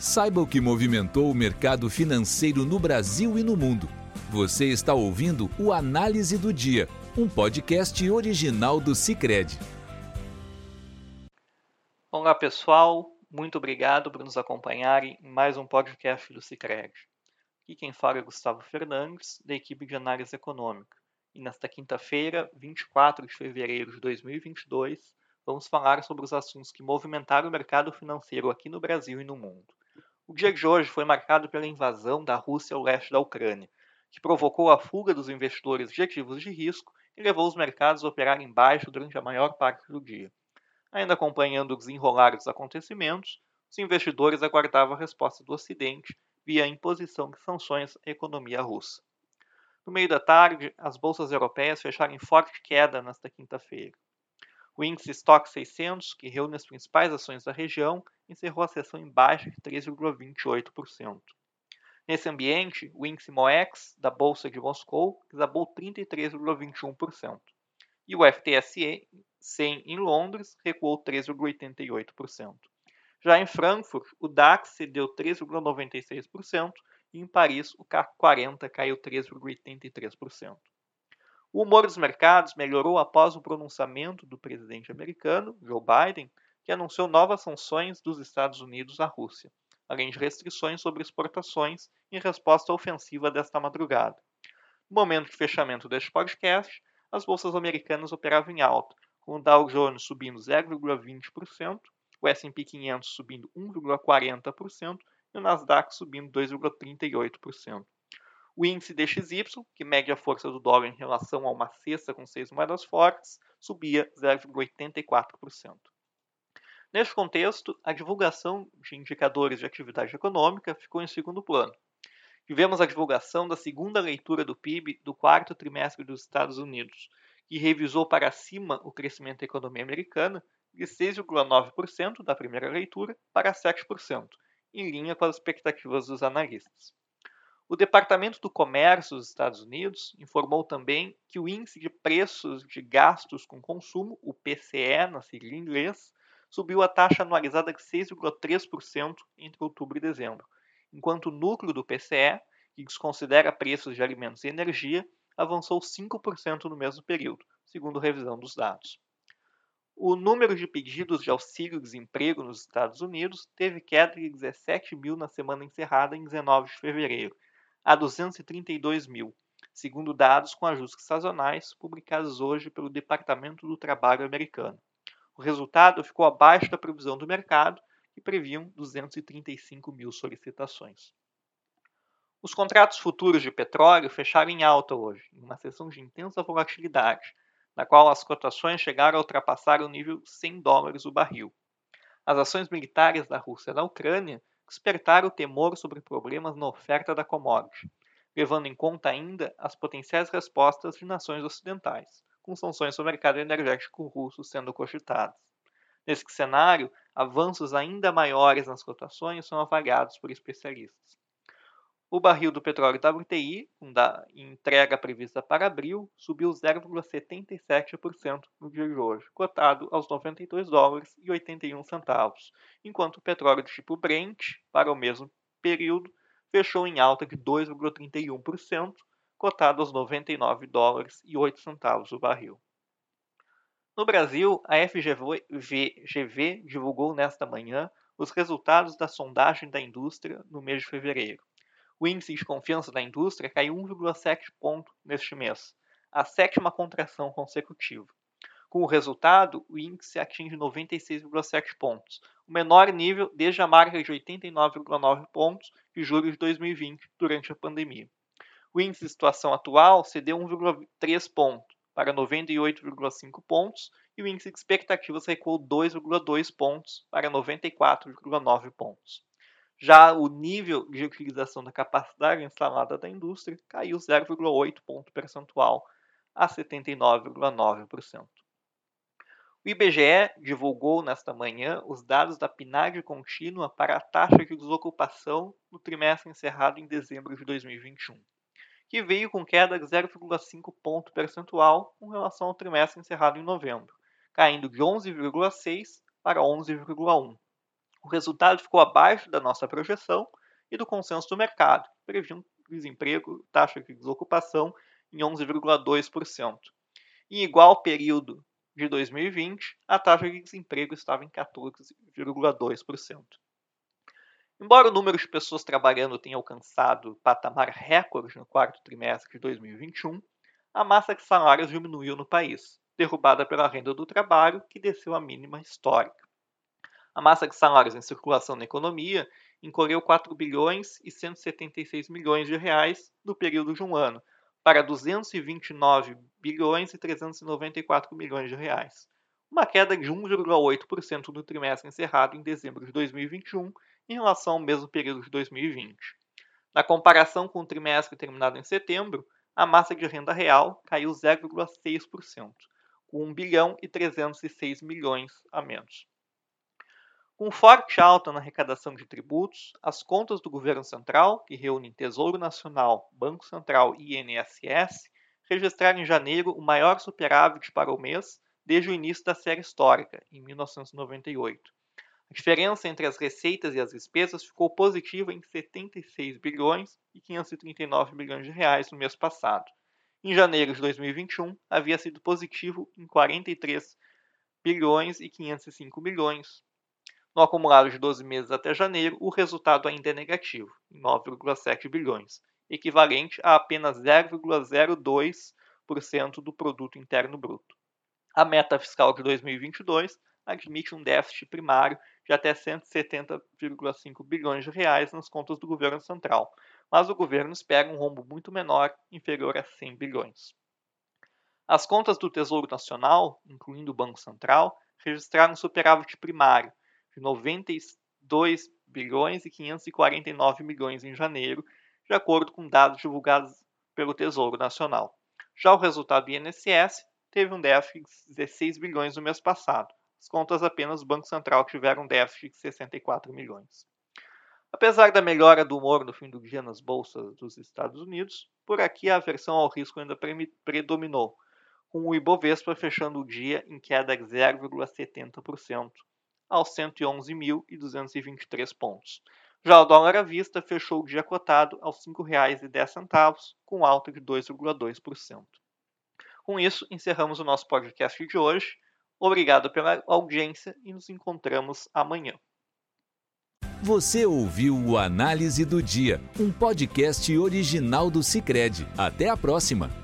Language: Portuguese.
Saiba o que movimentou o mercado financeiro no Brasil e no mundo. Você está ouvindo o Análise do Dia, um podcast original do Cicred. Olá pessoal, muito obrigado por nos acompanharem em mais um podcast do Cicred. Aqui quem fala é Gustavo Fernandes, da equipe de análise econômica. E nesta quinta-feira, 24 de fevereiro de 2022, vamos falar sobre os assuntos que movimentaram o mercado financeiro aqui no Brasil e no mundo. O dia de hoje foi marcado pela invasão da Rússia ao leste da Ucrânia, que provocou a fuga dos investidores de ativos de risco e levou os mercados a operar em baixo durante a maior parte do dia. Ainda acompanhando o desenrolar dos acontecimentos, os investidores aguardavam a resposta do Ocidente via a imposição de sanções à economia russa. No meio da tarde, as bolsas europeias fecharam em forte queda nesta quinta-feira. O índice Stock 600, que reúne as principais ações da região, encerrou a sessão em baixa de 3,28%. Nesse ambiente, o índice MOEX da Bolsa de Moscou desabou 33,21%. E o FTSE 100 em Londres recuou 3,88%. Já em Frankfurt, o DAX cedeu 3,96% e em Paris o CAC 40 caiu 3,83%. O humor dos mercados melhorou após o pronunciamento do presidente americano, Joe Biden, anunciou novas sanções dos Estados Unidos à Rússia, além de restrições sobre exportações em resposta à ofensiva desta madrugada. No momento de fechamento deste podcast, as bolsas americanas operavam em alta, com o Dow Jones subindo 0,20%, o S&P 500 subindo 1,40% e o Nasdaq subindo 2,38%. O índice DXY, que mede a força do dólar em relação a uma cesta com seis moedas fortes, subia 0,84%. Neste contexto, a divulgação de indicadores de atividade econômica ficou em segundo plano. Tivemos a divulgação da segunda leitura do PIB do quarto trimestre dos Estados Unidos, que revisou para cima o crescimento da economia americana de 6,9% da primeira leitura para 7%, em linha com as expectativas dos analistas. O Departamento do Comércio dos Estados Unidos informou também que o índice de preços de gastos com consumo, o PCE na sigla em inglês, subiu a taxa anualizada de 6,3% entre outubro e dezembro, enquanto o núcleo do PCE, que desconsidera preços de alimentos e energia, avançou 5% no mesmo período, segundo revisão dos dados. O número de pedidos de auxílio-desemprego nos Estados Unidos teve queda de 17 mil na semana encerrada em 19 de fevereiro, a 232 mil, segundo dados com ajustes sazonais publicados hoje pelo Departamento do Trabalho americano. O resultado ficou abaixo da previsão do mercado, que previam 235 mil solicitações. Os contratos futuros de petróleo fecharam em alta hoje, em uma sessão de intensa volatilidade, na qual as cotações chegaram a ultrapassar o nível 100 dólares o barril. As ações militares da Rússia na Ucrânia despertar o temor sobre problemas na oferta da commodity, levando em conta ainda as potenciais respostas de nações ocidentais, com sanções sobre o mercado energético russo sendo cogitadas. Nesse cenário, avanços ainda maiores nas cotações são avaliados por especialistas. O barril do petróleo WTI, com entrega prevista para abril, subiu 0,77% no dia de hoje, cotado aos 92 dólares e 81 centavos, enquanto o petróleo do tipo Brent, para o mesmo período, fechou em alta de 2,31%, cotado aos 99 dólares e 8 centavos o barril. No Brasil, a FGV divulgou nesta manhã os resultados da sondagem da indústria no mês de fevereiro. O índice de confiança da indústria caiu 1,7 ponto neste mês, a sétima contração consecutiva. Com o resultado, o índice atinge 96,7 pontos, o menor nível desde a marca de 89,9 pontos de julho de 2020, durante a pandemia. O índice de situação atual cedeu 1,3 pontos para 98,5 pontos e o índice de expectativas recuou 2,2 pontos para 94,9 pontos. Já o nível de utilização da capacidade instalada da indústria caiu 0,8 ponto percentual a 79,9%. O IBGE divulgou nesta manhã os dados da PNAD contínua para a taxa de desocupação no trimestre encerrado em dezembro de 2021, que veio com queda de 0,5 ponto percentual com relação ao trimestre encerrado em novembro, caindo de 11,6 para 11,1 O resultado ficou abaixo da nossa projeção e do consenso do mercado, que previa um desemprego, taxa de desocupação em 11,2%. Em igual período de 2020, a taxa de desemprego estava em 14,2%. Embora o número de pessoas trabalhando tenha alcançado patamar recorde no quarto trimestre de 2021, a massa de salários diminuiu no país, derrubada pela renda do trabalho, que desceu à mínima histórica. A massa de salários em circulação na economia encolheu 4 bilhões e 176 milhões de reais no período de um ano, para 229 bilhões e 394 milhões de reais, uma queda de 1,8% no trimestre encerrado em dezembro de 2021 em relação ao mesmo período de 2020. Na comparação com o trimestre terminado em setembro, a massa de renda real caiu 0,6%, com 1 bilhão e 306 milhões a menos. Com forte alta na arrecadação de tributos, as contas do governo central, que reúnem Tesouro Nacional, Banco Central e INSS, registraram em janeiro o maior superávit para o mês desde o início da série histórica, em 1998. A diferença entre as receitas e as despesas ficou positiva em 76 bilhões e 539 bilhões de reais no mês passado. Em janeiro de 2021, havia sido positivo em 43 bilhões e 505 milhões, no acumulado de 12 meses até janeiro, o resultado ainda é negativo, em 9,7 bilhões, equivalente a apenas 0,02% do produto interno bruto. A meta fiscal de 2022 admite um déficit primário de até 170,5 bilhões de reais nas contas do governo central, mas o governo espera um rombo muito menor, inferior a 100 bilhões. As contas do Tesouro Nacional, incluindo o Banco Central, registraram um superávit primário de 92 bilhões e 549 milhões em janeiro, de acordo com dados divulgados pelo Tesouro Nacional. Já o resultado do INSS teve um déficit de 16 bilhões no mês passado. As contas apenas do Banco Central tiveram um déficit de 64 milhões. Apesar da melhora do humor no fim do dia nas bolsas dos Estados Unidos, por aqui a aversão ao risco ainda predominou, com o Ibovespa fechando o dia em queda de 0,70%, aos 111.223 pontos. Já o dólar à vista fechou o dia cotado aos R$ 5,10, com alta de 2,2%. Com isso, encerramos o nosso podcast de hoje. Obrigado pela audiência e nos encontramos amanhã. Você ouviu o Análise do Dia, um podcast original do Cicred. Até a próxima!